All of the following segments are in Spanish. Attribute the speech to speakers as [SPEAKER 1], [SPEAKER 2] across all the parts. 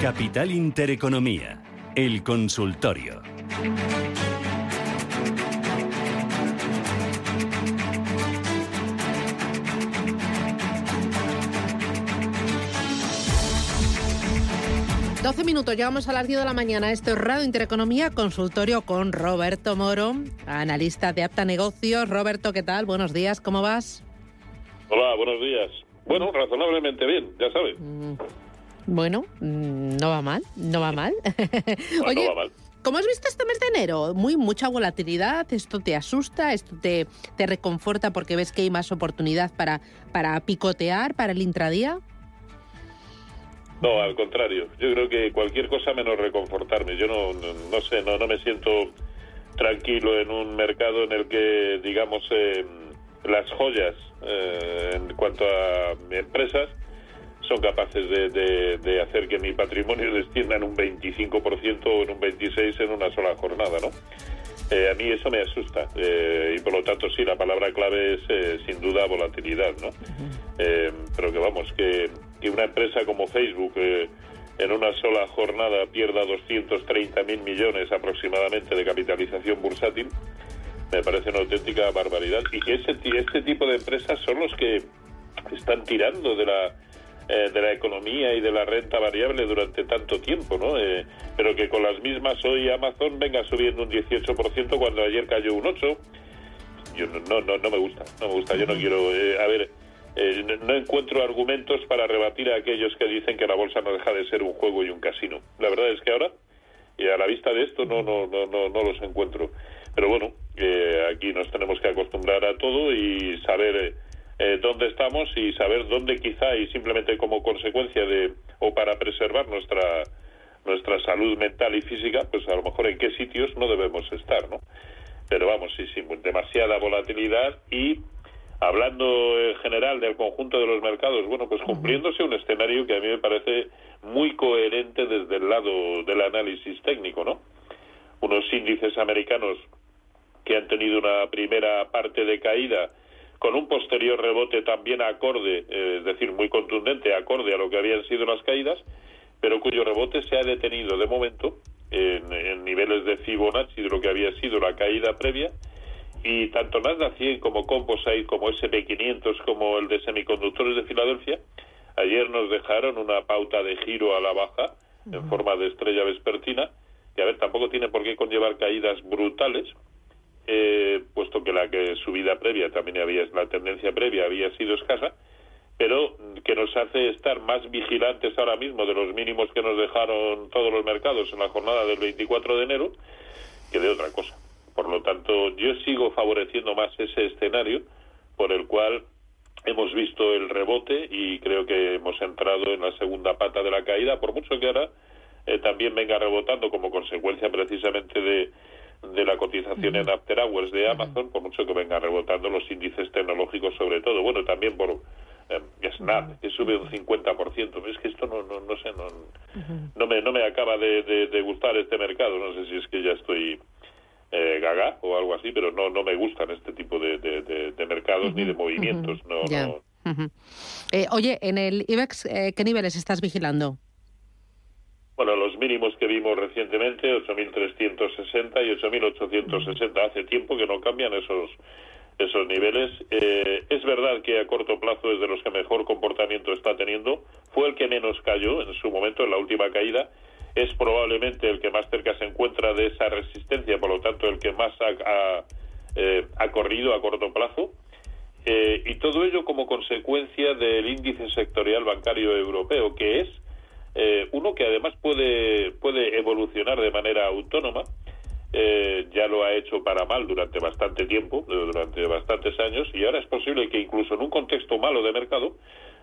[SPEAKER 1] Capital Intereconomía, el consultorio.
[SPEAKER 2] Doce minutos, llegamos a las 10 de la mañana. Esto es Radio Intereconomía, consultorio con Roberto Moro, analista de Apta Negocios. Roberto, ¿qué tal? Buenos días, ¿cómo vas?
[SPEAKER 3] Hola, buenos días. Bueno, razonablemente bien, ya sabes.
[SPEAKER 2] Mm, bueno, mm, no va mal, no va mal.
[SPEAKER 3] No,
[SPEAKER 2] Oye,
[SPEAKER 3] no va mal.
[SPEAKER 2] ¿cómo has visto este mes de enero? Muy mucha volatilidad, esto te asusta, esto te, te reconforta porque ves que hay más oportunidad para, para picotear, para el intradía.
[SPEAKER 3] No, al contrario. Yo creo que cualquier cosa menos reconfortarme. Yo no, no, no sé, no, no me siento tranquilo en un mercado en el que, digamos, eh, las joyas eh, en cuanto a empresas son capaces de, de- de hacer que mi patrimonio descienda en un 25% o en un 26% en una sola jornada, ¿no? Eh, a mí eso me asusta eh, y por lo tanto sí, la palabra clave es eh, sin duda volatilidad, ¿no? Eh, pero que vamos, que, que una empresa como Facebook eh, en una sola jornada pierda 230 mil millones aproximadamente de capitalización bursátil, me parece una auténtica barbaridad. Y que ese, este tipo de empresas son los que están tirando de la eh, de la economía y de la renta variable durante tanto tiempo, ¿no? Eh, pero que con las mismas hoy Amazon venga subiendo un 18% cuando ayer cayó un 8%. Yo no, no, no, no me gusta, no me gusta. Yo no quiero, eh, a ver, eh, no, no encuentro argumentos para rebatir a aquellos que dicen que la bolsa no deja de ser un juego y un casino. La verdad es que ahora, y a la vista de esto, no, no, no, no, no los encuentro. Pero bueno, eh, aquí nos tenemos que acostumbrar a todo y saber eh, dónde estamos y saber dónde quizá y simplemente como consecuencia de o para preservar nuestra nuestra salud mental y física, pues a lo mejor en qué sitios no debemos estar, ¿no? Pero vamos, sí, sí, demasiada volatilidad y hablando en general del conjunto de los mercados, bueno, pues cumpliéndose un escenario que a mí me parece muy coherente desde el lado del análisis técnico, ¿no? Unos índices americanos que han tenido una primera parte de caída con un posterior rebote también acorde, eh, es decir, muy contundente, acorde a lo que habían sido las caídas, pero cuyo rebote se ha detenido de momento en, en niveles de Fibonacci de lo que había sido la caída previa y tanto Nasdaq 100 como Composite como SP500 como el de semiconductores de Filadelfia ayer nos dejaron una pauta de giro a la baja en forma de estrella vespertina que a ver tampoco tiene por qué conllevar caídas brutales eh, puesto que la que subida previa también había la tendencia previa había sido escasa pero que nos hace estar más vigilantes ahora mismo de los mínimos que nos dejaron todos los mercados en la jornada del 24 de enero que de otra cosa. Por lo tanto, yo sigo favoreciendo más ese escenario por el cual hemos visto el rebote y creo que hemos entrado en la segunda pata de la caída, por mucho que ahora eh, también venga rebotando como consecuencia precisamente de, de la cotización en After Hours de Amazon, por mucho que venga rebotando los índices tecnológicos sobre todo. Bueno, también por eh, Snap, que sube un 50%. Pero es que esto no, no, no sé, no, no, me, no me acaba de, de- de gustar este mercado. No sé si es que ya estoy eh, gaga o algo así, pero no, no me gustan este tipo de, mercados ni de movimientos. No,
[SPEAKER 2] Ujú. Eh, oye, en el IBEX, eh, ¿qué niveles estás vigilando?
[SPEAKER 3] Bueno, los mínimos que vimos recientemente, 8.360 y 8.860. Hace tiempo que no cambian esos esos niveles. Eh, es verdad que a corto plazo es de los que mejor comportamiento está teniendo. Fue el que menos cayó en su momento, en la última caída. Es probablemente el que más cerca se encuentra de esa resistencia, por lo tanto, el que más ha, ha, eh, ha corrido a corto plazo. Eh, y todo ello como consecuencia del índice sectorial bancario europeo, que es eh, uno que además puede, puede evolucionar de manera autónoma. Eh, ya lo ha hecho para mal durante bastante tiempo, eh, durante bastantes años, y ahora es posible que incluso en un contexto malo de mercado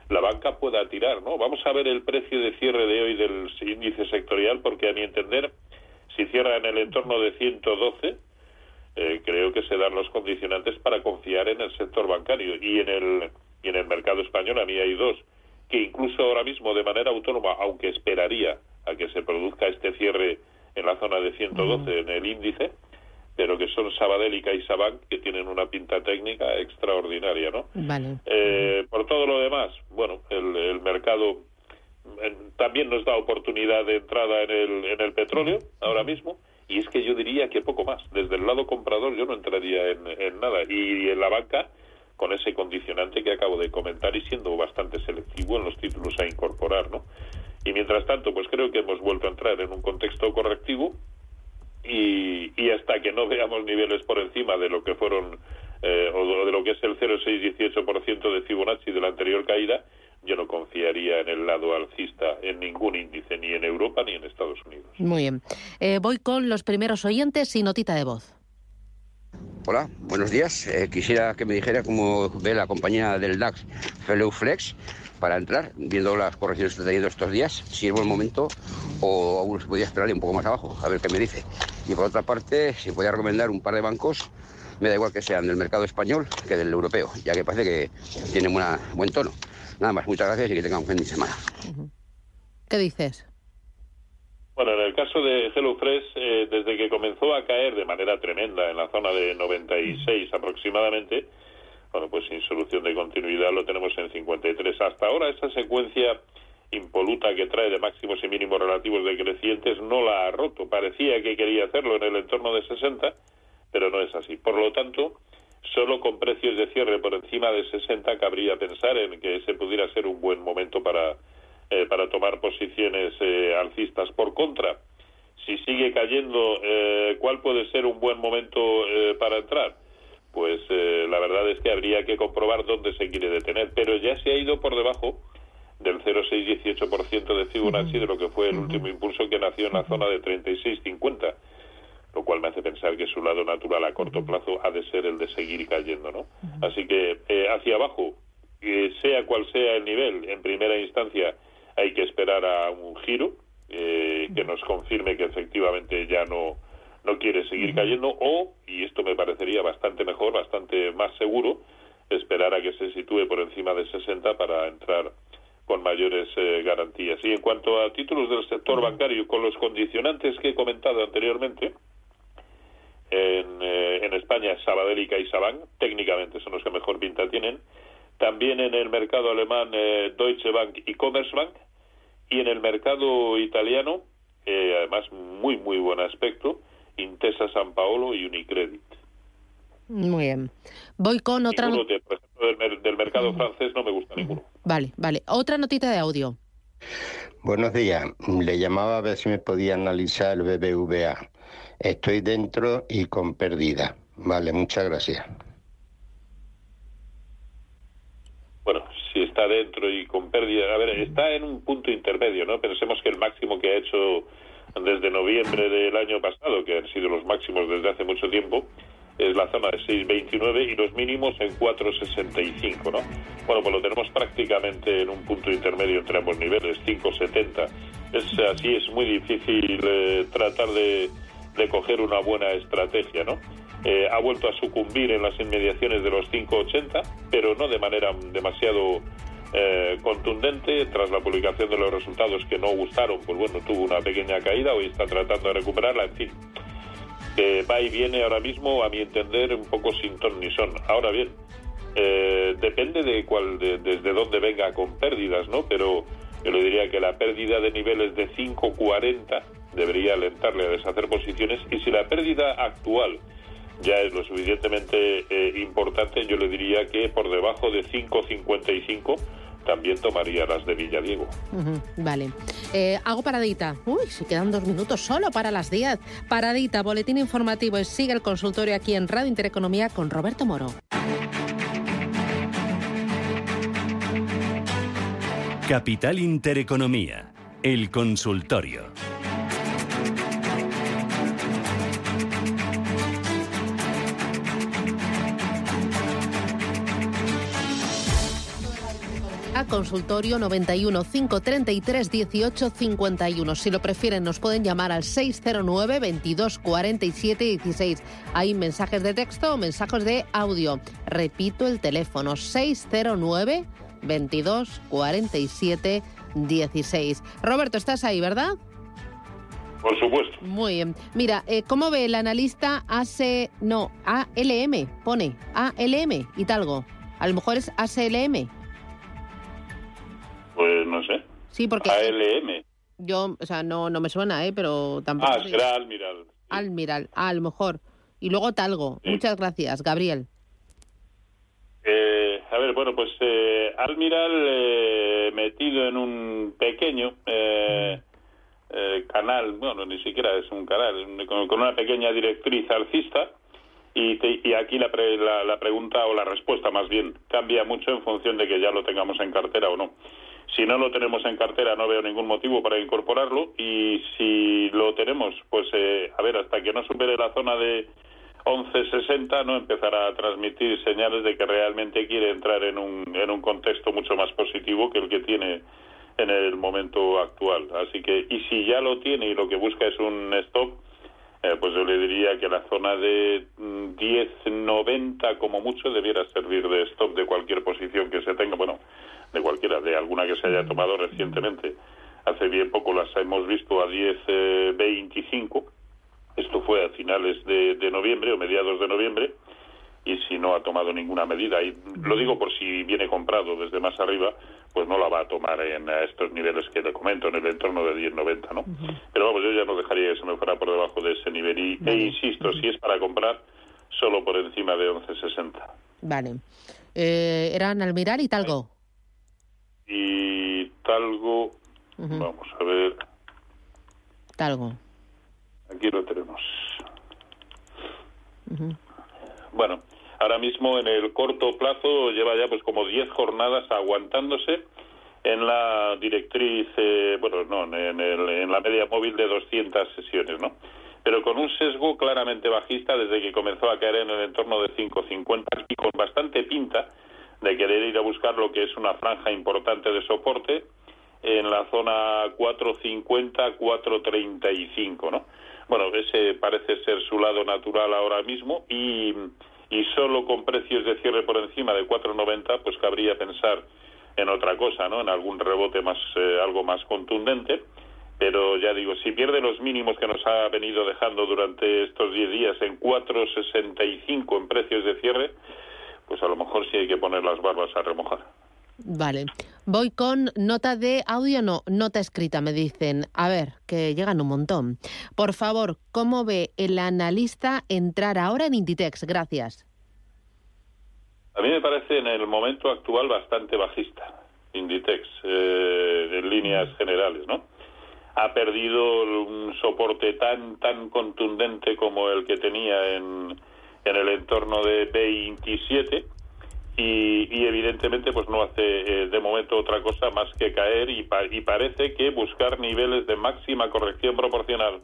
[SPEAKER 3] la banca pueda tirar, ¿no? Vamos a ver el precio de cierre de hoy del índice sectorial, porque a mi entender, si cierra en el entorno de 112, eh, creo que se dan los condicionantes para confiar en el sector bancario y en el y en el mercado español a mí hay dos que incluso ahora mismo de manera autónoma aunque esperaría a que se produzca este cierre en la zona de 112 en el índice pero que son Sabadell y CaixaBank que tienen una pinta técnica extraordinaria no
[SPEAKER 2] Vale.
[SPEAKER 3] eh, por todo lo demás, bueno, el, el mercado también nos da oportunidad de entrada en el, en el petróleo ahora mismo. Y es que yo diría que poco más. Desde el lado comprador yo no entraría en, en nada. Y en la banca, con ese condicionante que acabo de comentar y siendo bastante selectivo en los títulos a incorporar, ¿no? Y mientras tanto, pues creo que hemos vuelto a entrar en un contexto correctivo y, y hasta que no veamos niveles por encima de lo que fueron eh, o de lo que es el 0,618% de Fibonacci de la anterior caída, yo no confiaría en el lado alcista en ningún índice, ni en Europa ni en Estados Unidos.
[SPEAKER 2] Muy bien. Eh, voy con los primeros oyentes y notita de voz.
[SPEAKER 4] Hola, buenos días. Eh, quisiera que me dijera cómo ve la compañía del DAX Fellow Flex para entrar, viendo las correcciones que está teniendo estos días, si es buen momento o aún se podría esperar un poco más abajo, a ver qué me dice. Y por otra parte, si podía recomendar un par de bancos, me da igual que sean del mercado español que del europeo, ya que parece que tienen una, buen tono. Nada más, muchas gracias y que tengan un fin de semana.
[SPEAKER 2] ¿Qué dices?
[SPEAKER 3] Bueno, en el caso de HelloFresh, eh, desde que comenzó a caer de manera tremenda en la zona de 96 aproximadamente, bueno, pues sin solución de continuidad lo tenemos en 53. Hasta ahora esa secuencia impoluta que trae de máximos y mínimos relativos decrecientes no la ha roto. Parecía que quería hacerlo en el entorno de 60, pero no es así. Por lo tanto, solo con precios de cierre por encima de 60 cabría pensar en que ese pudiera ser un buen momento para, para tomar posiciones eh, alcistas. Por contra, si sigue cayendo, eh, ¿cuál puede ser un buen momento para entrar? Pues la verdad es que habría que comprobar dónde se quiere detener, pero ya se ha ido por debajo del 0,618% de Fibonacci de lo que fue el último impulso que nació en la zona de 36,50 lo cual me hace pensar que su lado natural a corto plazo ha de ser el de seguir cayendo, ¿no? Así que eh, hacia abajo, sea cual sea el nivel, en primera instancia hay que esperar a un giro eh, que nos confirme que efectivamente ya no no quiere seguir cayendo o, y esto me parecería bastante mejor, bastante más seguro, esperar a que se sitúe por encima de 60 para entrar con mayores eh, garantías. Y en cuanto a títulos del sector bancario, con los condicionantes que he comentado anteriormente, en, eh, en España Sabadell y CaixaBank, técnicamente son los que mejor pinta tienen. También en el mercado alemán eh, Deutsche Bank y Commerzbank. Y en el mercado italiano, eh, además muy, muy buen aspecto, Intesa San Paolo y Unicredit.
[SPEAKER 2] Muy bien. Voy con otra...
[SPEAKER 3] Ninguno del, del, mercado francés no me gusta ninguno.
[SPEAKER 2] Vale, vale. Otra notita de audio.
[SPEAKER 5] Buenos días. Le llamaba a ver si me podía analizar el BBVA. Estoy dentro y con pérdida. Vale, muchas gracias.
[SPEAKER 3] Bueno, si está dentro y con pérdida, a ver, está en un punto intermedio, ¿no? Pensemos que el máximo que ha hecho desde noviembre del año pasado, que han sido los máximos desde hace mucho tiempo, es la zona de 6,29 y los mínimos en 4,65, ¿no? Bueno, pues lo tenemos prácticamente en un punto intermedio entre ambos niveles, 5,70. Es así, es muy difícil eh, tratar de coger una buena estrategia, ¿no? Eh, ha vuelto a sucumbir en las inmediaciones de los 5,80, pero no de manera demasiado eh, contundente. Tras la publicación de los resultados que no gustaron, pues bueno, tuvo una pequeña caída, hoy está tratando de recuperarla, en fin. va y viene ahora mismo, a mi entender, un poco sin ton ni son. Ahora bien, eh, depende de cuál, desde dónde venga con pérdidas, ¿no? Pero yo le diría que la pérdida de niveles de 5,40 debería alentarle a deshacer posiciones y si la pérdida actual ya es lo suficientemente eh, importante, yo le diría que por debajo de 5,55 también tomaría las de Villadiego.
[SPEAKER 2] vale. Eh, hago paradita. Uy, se quedan dos minutos solo para las 10. Paradita, boletín informativo y sigue el consultorio aquí en Radio Intereconomía con Roberto Moro.
[SPEAKER 1] Capital Intereconomía, el consultorio.
[SPEAKER 2] Consultorio 91 533 18 51. Si lo prefieren, nos pueden llamar al 609 22 47 16. Hay mensajes de texto o mensajes de audio. Repito el teléfono 609 22 47 16. Roberto, estás ahí, ¿verdad?
[SPEAKER 3] Por supuesto.
[SPEAKER 2] Muy bien. Mira, eh, ¿cómo ve el analista AC, no, ALM, pone ALM, Hidalgo? A lo mejor es ACLM.
[SPEAKER 3] Pues no sé.
[SPEAKER 2] Sí, porque
[SPEAKER 3] ALM.
[SPEAKER 2] yo, o sea, no, no me suena, ¿eh? Pero tampoco...
[SPEAKER 3] Ah, será Almiral.
[SPEAKER 2] Almiral, ah, a lo mejor. Y luego Talgo. Muchas gracias, Gabriel.
[SPEAKER 3] Eh, a ver, bueno, pues eh, Almiral eh, metido en un pequeño eh, eh, canal, bueno, ni siquiera es un canal, con, con una pequeña directriz alcista. Y, te- y aquí la, pre- la, la pregunta o la respuesta más bien cambia mucho en función de que ya lo tengamos en cartera o no. Si no lo tenemos en cartera no veo ningún motivo para incorporarlo. Y si lo tenemos, pues eh, a ver, hasta que no supere la zona de 1160 no empezará a transmitir señales de que realmente quiere entrar en un, en un contexto mucho más positivo que el que tiene en el momento actual. Así que, y si ya lo tiene y lo que busca es un stop, eh, pues yo le diría que la zona de mm, 10.90 como mucho debiera servir de stop de cualquier posición que se tenga, bueno, de cualquiera, de alguna que se haya tomado recientemente. Hace bien poco las hemos visto a 10.25. Esto fue a finales de, de noviembre o mediados de noviembre y si no ha tomado ninguna medida, y lo digo por si viene comprado desde más arriba, pues no la va a tomar en eh, estos niveles que le comento, en el entorno de 10.90, ¿no? Pero vamos, yo ya no dejaría que se me fuera por debajo de ese nivel y, e insisto, si es para comprar, solo por encima de 11.60.
[SPEAKER 2] Vale. Eh, eran Almiral y Talgo.
[SPEAKER 3] Y Talgo, vamos a ver,
[SPEAKER 2] Talgo.
[SPEAKER 3] aquí lo tenemos. Bueno, ahora mismo en el corto plazo lleva ya pues como 10 jornadas aguantándose en la directriz, eh, bueno, no, en, el- en la media móvil de 200 sesiones, ¿no? Pero con un sesgo claramente bajista desde que comenzó a caer en el entorno de 5.50 y con bastante pinta de querer ir a buscar lo que es una franja importante de soporte en la zona 450, 435, ¿no? Bueno, ese parece ser su lado natural ahora mismo y, y solo con precios de cierre por encima de 490, pues cabría pensar en otra cosa, ¿no? En algún rebote más, eh, algo más contundente. Pero ya digo, si pierde los mínimos que nos ha venido dejando durante estos 10 días en 4,65 en precios de cierre, pues a lo mejor sí hay que poner las barbas a remojar.
[SPEAKER 2] Vale. Voy con nota de audio, no, nota escrita, me dicen. A ver, que llegan un montón. Por favor, ¿cómo ve el analista entrar ahora en Inditex? Gracias.
[SPEAKER 3] A mí me parece en el momento actual bastante bajista, Inditex, eh, en líneas generales, ¿no? Ha perdido un soporte tan tan contundente como el que tenía en, en el entorno de 27 y, y evidentemente pues no hace eh, de momento otra cosa más que caer y, pa- y parece que buscar niveles de máxima corrección proporcional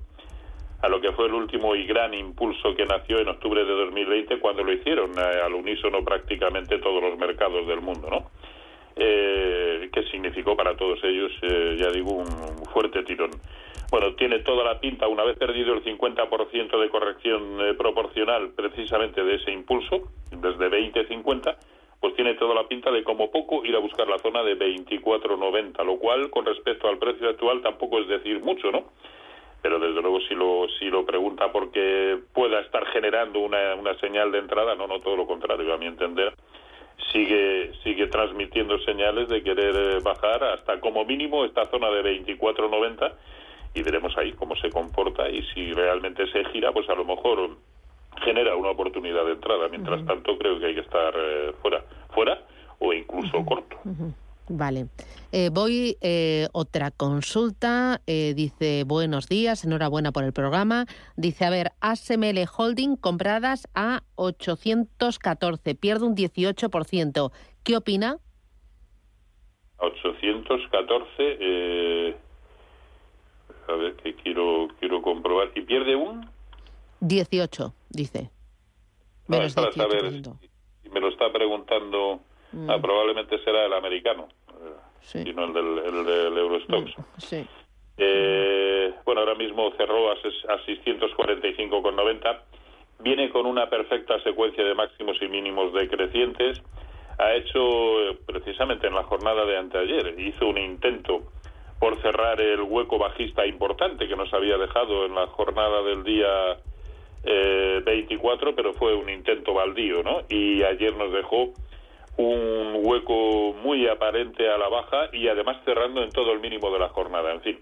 [SPEAKER 3] a lo que fue el último y gran impulso que nació en octubre de 2020 cuando lo hicieron eh, al unísono prácticamente todos los mercados del mundo, ¿no? Eh, que significó para todos ellos, eh, ya digo, un fuerte tirón. Bueno, tiene toda la pinta, una vez perdido el 50% de corrección eh, proporcional precisamente de ese impulso, desde 20-50, pues tiene toda la pinta de como poco ir a buscar la zona de 24.90, lo cual con respecto al precio actual tampoco es decir mucho, ¿no? pero desde luego si lo si lo pregunta porque pueda estar generando una, una señal de entrada no no todo lo contrario a mi entender sigue sigue transmitiendo señales de querer eh, bajar hasta como mínimo esta zona de 24.90 y veremos ahí cómo se comporta y si realmente se gira pues a lo mejor genera una oportunidad de entrada mientras tanto creo que hay que estar eh, fuera fuera o incluso corto
[SPEAKER 2] Vale. Eh, voy, eh, otra consulta. Eh, dice, buenos días, enhorabuena por el programa. Dice, a ver, ASML Holding compradas a 814, pierde un 18%. ¿Qué opina?
[SPEAKER 3] 814 eh, a ver que quiero quiero comprobar y pierde un
[SPEAKER 2] 18, dice.
[SPEAKER 3] no,
[SPEAKER 2] Menos
[SPEAKER 3] para saber
[SPEAKER 2] 18%.
[SPEAKER 3] si me lo está preguntando ah, probablemente será el americano eh,
[SPEAKER 2] Sí.
[SPEAKER 3] y no el del, el del Eurostox
[SPEAKER 2] Sí.
[SPEAKER 3] Eh, bueno, ahora mismo cerró a, a 645,90. Viene con una perfecta secuencia de máximos y mínimos decrecientes. Ha hecho, eh, precisamente en la jornada de anteayer, hizo un intento por cerrar el hueco bajista importante que nos había dejado en la jornada del día eh, 24, pero fue un intento baldío, ¿no? Y ayer nos dejó un hueco muy aparente a la baja y además cerrando en todo el mínimo de la jornada. En fin,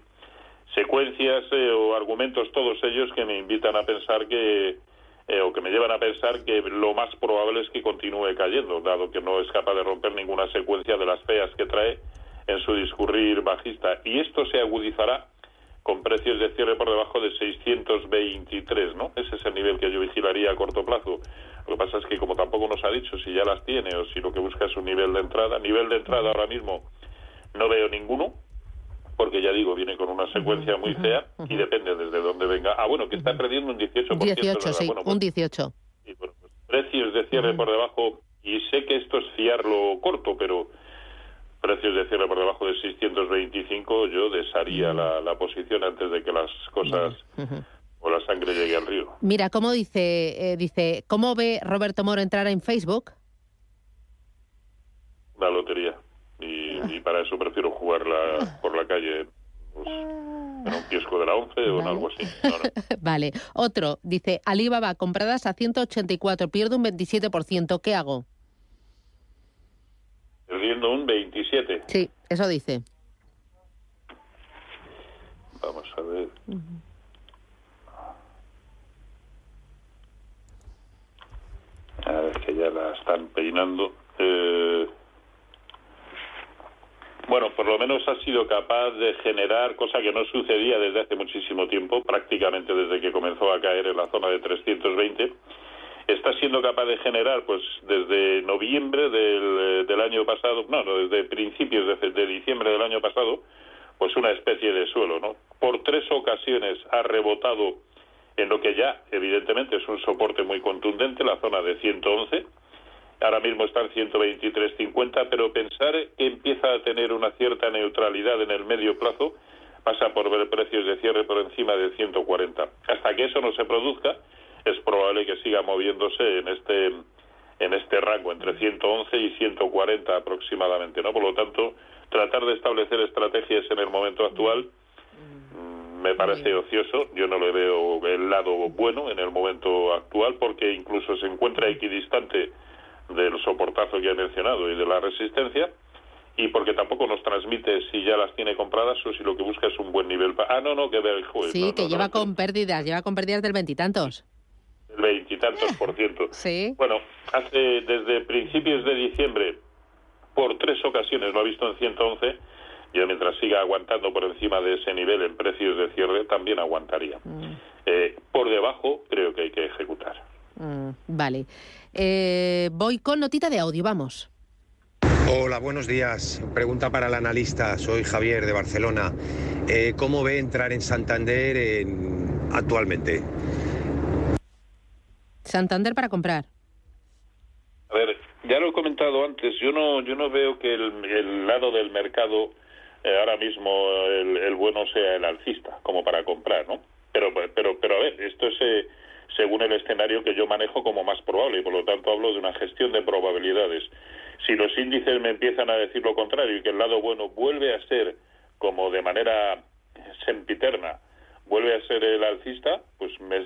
[SPEAKER 3] secuencias eh, o argumentos todos ellos que me invitan a pensar que eh, o que me llevan a pensar que lo más probable es que continúe cayendo, dado que no es capaz de romper ninguna secuencia de las feas que trae en su discurrir bajista. Y esto se agudizará con precios de cierre por debajo de 623, ¿no? Ese es el nivel que yo vigilaría a corto plazo. Lo que pasa es que como tampoco nos ha dicho si ya las tiene o si lo que busca es un nivel de entrada, nivel de entrada ahora mismo no veo ninguno, porque ya digo, viene con una secuencia muy fea y depende desde dónde venga. Ah, bueno, que está perdiendo un 18%.
[SPEAKER 2] 18, sí,
[SPEAKER 3] bueno,
[SPEAKER 2] un 18.
[SPEAKER 3] pues, pues, precios de cierre por debajo, y sé que esto es fiarlo corto, pero precios de cierre por debajo de 625, yo desharía la, la posición antes de que las cosas o la sangre llegue al río.
[SPEAKER 2] Mira, ¿cómo dice, eh, dice, ¿cómo ve Roberto Moro entrar en Facebook?
[SPEAKER 3] La lotería. Y, para eso prefiero jugarla por la calle pues, en un kiosco de la 11 o en algo así.
[SPEAKER 2] vale. Otro, dice, Alibaba compradas a 184, pierdo un 27%, ¿qué hago?
[SPEAKER 3] Perdiendo un 27.
[SPEAKER 2] Sí, eso dice.
[SPEAKER 3] Vamos a ver. A ver, que ya la están peinando. Eh, bueno, por lo menos ha sido capaz de generar, cosa que no sucedía desde hace muchísimo tiempo, prácticamente desde que comenzó a caer en la zona de 320, está siendo capaz de generar, pues desde noviembre del, del año pasado, no, no, desde principios de, de diciembre del año pasado, pues una especie de suelo, ¿no? Por tres ocasiones ha rebotado en lo que ya, evidentemente, es un soporte muy contundente, la zona de 111, ahora mismo está en 123.50, pero pensar que empieza a tener una cierta neutralidad en el medio plazo pasa por ver precios de cierre por encima de 140. Hasta que eso no se produzca, es probable que siga moviéndose en este en este rango entre 111 y 140 aproximadamente, ¿no? Por lo tanto, tratar de establecer estrategias en el momento actual mm, me parece ocioso. Yo no le veo el lado bueno en el momento actual porque incluso se encuentra equidistante del soportazo que ha mencionado y de la resistencia y porque tampoco nos transmite si ya las tiene compradas o si lo que busca es un buen nivel. Ah, no, no, que ve el juez.
[SPEAKER 2] Sí, que lleva con pérdidas, lleva con pérdidas del veintitantos.
[SPEAKER 3] El veintitantos por ciento.
[SPEAKER 2] Sí.
[SPEAKER 3] Bueno, hace desde principios de diciembre, por tres ocasiones lo ha visto en 111, y mientras siga aguantando por encima de ese nivel en precios de cierre, también aguantaría. Mm. Eh, por debajo, creo que hay que ejecutar.
[SPEAKER 2] Mm, vale. Eh, voy con notita de audio, vamos.
[SPEAKER 6] Hola, buenos días. Pregunta para el analista. Soy Javier de Barcelona. Eh, ¿Cómo ve entrar en Santander actualmente?
[SPEAKER 2] Santander para comprar.
[SPEAKER 3] A ver, ya lo he comentado antes. Yo no, yo no veo que el, lado del mercado eh, ahora mismo el, el, bueno sea el alcista, como para comprar, ¿no? Pero, pero, pero a ver, esto es según el escenario que yo manejo como más probable y por lo tanto hablo de una gestión de probabilidades. Si los índices me empiezan a decir lo contrario y que el lado bueno vuelve a ser como de manera sempiterna, vuelve a ser el alcista, pues me,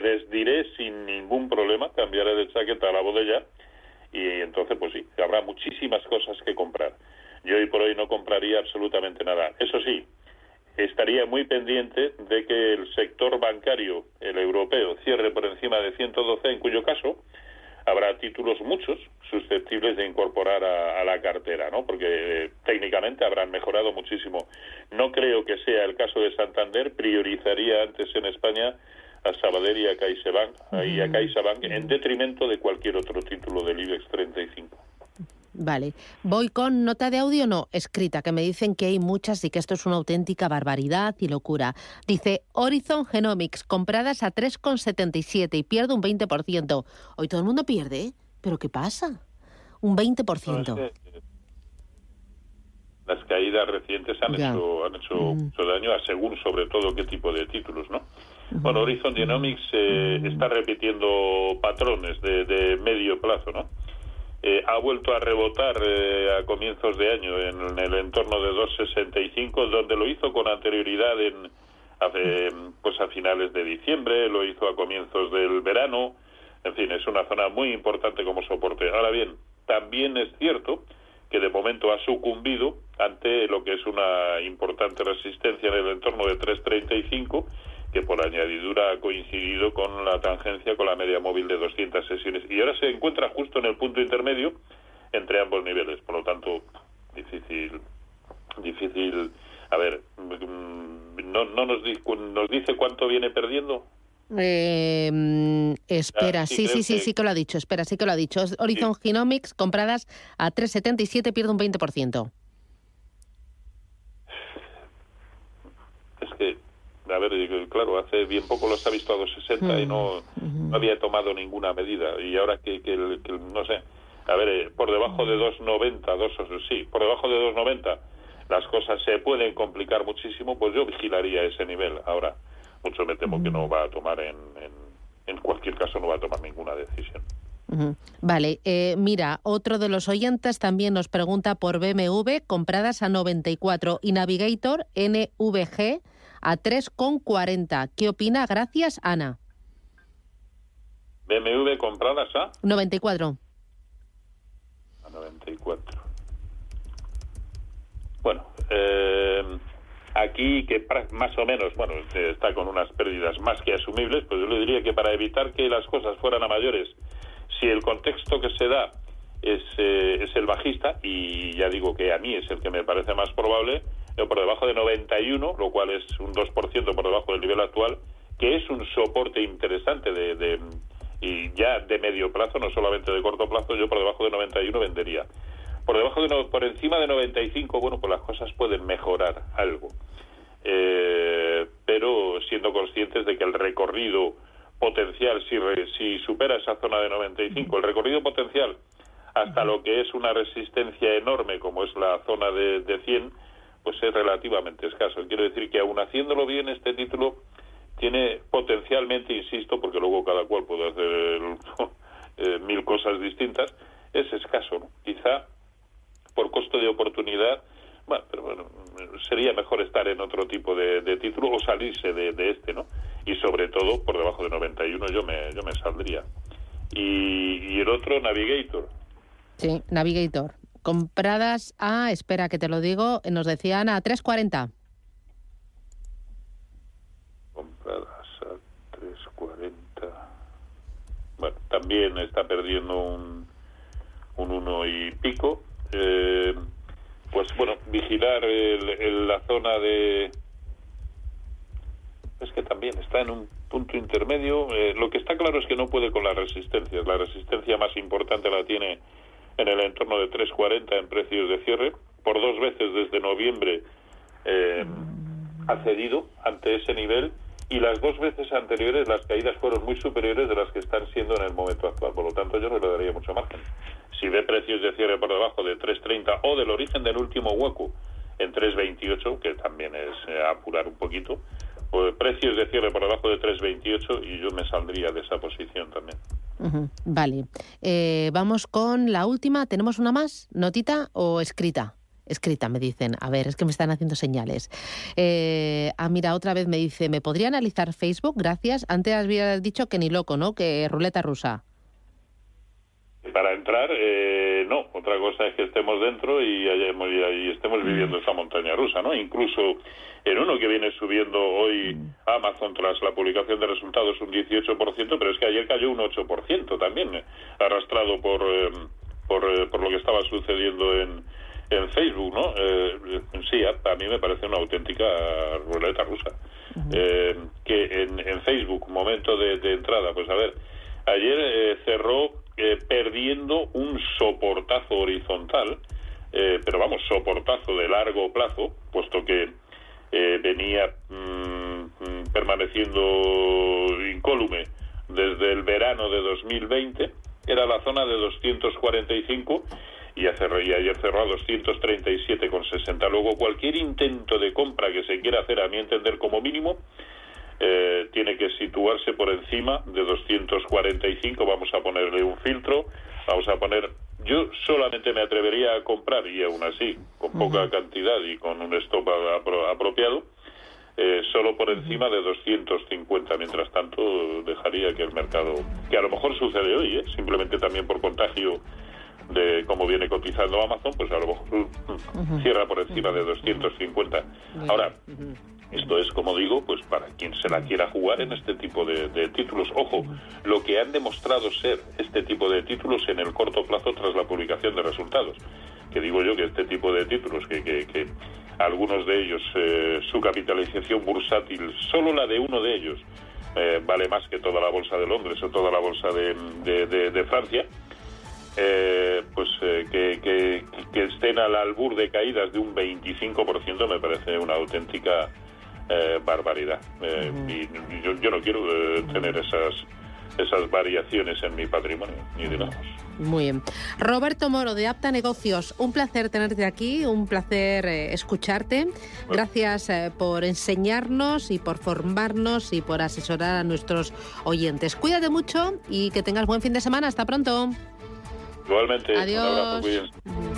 [SPEAKER 3] desdiré sin ningún problema, cambiaré de chaqueta a la botella y entonces pues sí, habrá muchísimas cosas que comprar. Yo hoy por hoy no compraría absolutamente nada. Eso sí, estaría muy pendiente de que el sector bancario, el europeo, cierre por encima de 112, en cuyo caso habrá títulos muchos susceptibles de incorporar a, la cartera, ¿no? Porque eh, técnicamente habrán mejorado muchísimo. No creo que sea el caso de Santander, priorizaría antes en España a Sabadell y a CaixaBank, y a CaixaBank en detrimento de cualquier otro título del IBEX 35.
[SPEAKER 2] Vale. Voy con nota de audio, no, escrita, que me dicen que hay muchas y que esto es una auténtica barbaridad y locura. Dice Horizon Genomics, compradas a 3,77 y pierde un 20%. Hoy todo el mundo pierde, ¿eh? ¿Pero qué pasa? Un 20%.
[SPEAKER 3] las caídas recientes han hecho, han hecho mucho daño, a según sobre todo qué tipo de títulos, ¿no? Bueno, Horizon Genomics eh, está repitiendo patrones de, de medio plazo, ¿no? Eh, ha vuelto a rebotar eh, a comienzos de año en, el entorno de 2,65, donde lo hizo con anterioridad en pues a finales de diciembre, lo hizo a comienzos del verano, en fin, es una zona muy importante como soporte. Ahora bien, también es cierto que de momento ha sucumbido ante lo que es una importante resistencia en el entorno de 335 que por añadidura ha coincidido con la tangencia con la media móvil de 200 sesiones y ahora se encuentra justo en el punto intermedio entre ambos niveles por lo tanto difícil difícil a ver mm, no, no nos, nos dice cuánto viene perdiendo
[SPEAKER 2] eh, espera, ah, sí, sí, sí, sí, que lo ha dicho. Espera, sí que lo ha dicho. Horizon Genomics compradas a 3,77 pierde un 20%.
[SPEAKER 3] Es que, a ver, claro, hace bien poco los ha visto a 2,60 y no, no, había tomado ninguna medida. Y ahora que, que, no sé, a ver, eh, por debajo de 2,90, dos, sí, por debajo de 2,90 las cosas se pueden complicar muchísimo, pues yo vigilaría ese nivel. Ahora, mucho me temo que no va a tomar en, en, cualquier caso no va a tomar ninguna decisión.
[SPEAKER 2] Vale, eh, mira, otro de los oyentes también nos pregunta por BMW compradas a 94 y Navigator NVG a 3,40. ¿Qué opina? Gracias, Ana.
[SPEAKER 3] BMW compradas a
[SPEAKER 2] 94.
[SPEAKER 3] A 94. Bueno, eh, Aquí, que más o menos, bueno, está con unas pérdidas más que asumibles, pues yo le diría que para evitar que las cosas fueran a mayores, si el contexto que se da es, eh, es el bajista, y ya digo que a mí es el que me parece más probable, por debajo de 91, lo cual es un 2% por debajo del nivel actual, que es un soporte interesante de, de, y ya de medio plazo, no solamente de corto plazo, yo por debajo de 91 vendería. Por debajo de por encima de 95, bueno, pues las cosas pueden mejorar algo. Eh, pero siendo conscientes de que el recorrido potencial, si, si supera esa zona de 95, el recorrido potencial hasta lo que es una resistencia enorme como es la zona de, de 100, pues es relativamente escaso. Quiero decir que aún haciéndolo bien, este título tiene potencialmente, insisto, porque luego cada cual puede hacer eh, mil cosas distintas, es escaso. ¿no? Quizá por costo de oportunidad, bueno, pero bueno, sería mejor estar en otro tipo de, título o salirse de, este, ¿no? Y sobre todo, por debajo de 91 yo me, yo me saldría. Y, el otro, Navigator.
[SPEAKER 2] Sí, Navigator. Compradas a, espera que te lo digo, nos decían a 340.
[SPEAKER 3] Compradas a 340. Bueno, también está perdiendo un, un uno y pico eh, pues bueno, vigilar el, la zona de... Es que también está en un punto intermedio. Eh, lo que está claro es que no puede con las resistencias. La resistencia más importante la tiene en el entorno de 3.40 en precios de cierre. Por dos veces desde noviembre eh, ha cedido ante ese nivel y las dos veces anteriores las caídas fueron muy superiores de las que están siendo en el momento actual. Por lo tanto, yo no le daría mucho margen. Si ve precios de cierre por debajo de 3.30 o del origen del último hueco en 3.28, que también es eh, apurar un poquito, pues precios de cierre por debajo de 3.28 y yo me saldría de esa posición también.
[SPEAKER 2] Vale. Eh, vamos con la última. ¿Tenemos una más? ¿Notita o escrita? Escrita, me dicen. A ver, es que me están haciendo señales. Eh, ah, mira, otra vez me dice, ¿me podría analizar Facebook? Gracias. Antes habías dicho que ni loco, ¿no? Que ruleta rusa
[SPEAKER 3] para entrar, eh, no. Otra cosa es que estemos dentro y, hayamos, y, estemos mm. viviendo esa montaña rusa, ¿no? Incluso en uno que viene subiendo hoy mm. Amazon tras la publicación de resultados un 18%, pero es que ayer cayó un 8% también, eh, arrastrado por, eh, por, por, lo que estaba sucediendo en, en Facebook, ¿no? sí, a, mí me parece una auténtica ruleta rusa. que en, en, Facebook, momento de, de entrada, pues a ver, ayer cerró eh, perdiendo un soportazo horizontal, eh, pero vamos, soportazo de largo plazo, puesto que eh, venía mm, mm, permaneciendo incólume desde el verano de 2020, era la zona de 245 y, y ayer cerró a 237,60. Luego, cualquier intento de compra que se quiera hacer, a mi entender, como mínimo, eh, tiene que situarse por encima de 245. Vamos a ponerle un filtro, vamos a poner. Yo solamente me atrevería a comprar, y aún así, con poca cantidad y con un stop apropiado, eh, solo por encima de 250. Mientras tanto, dejaría que el mercado, que a lo mejor sucede hoy, ¿eh? simplemente también por contagio de cómo viene cotizando Amazon, pues a lo mejor cierra por encima de 250. Ahora, esto es, como digo, pues para quien se la quiera jugar en este tipo de, títulos. Ojo, lo que han demostrado ser este tipo de títulos en el corto plazo tras la publicación de resultados. Que digo yo que este tipo de títulos, que, que, algunos de ellos, eh, su capitalización bursátil, solo la de uno de ellos, eh, vale más que toda la bolsa de Londres o toda la bolsa de, de Francia eh, pues eh, que, que, estén al albur de caídas de un 25% me parece una auténtica eh, barbaridad. Y yo, no quiero tener esas esas variaciones en mi patrimonio, ni digamos.
[SPEAKER 2] Muy bien. Roberto Moro, de Apta Negocios, un placer tenerte aquí, un placer escucharte. Gracias por enseñarnos y por formarnos y por asesorar a nuestros oyentes. Cuídate mucho y que tengas buen fin de semana. Hasta pronto.
[SPEAKER 3] Igualmente.
[SPEAKER 2] Adiós. Un abrazo,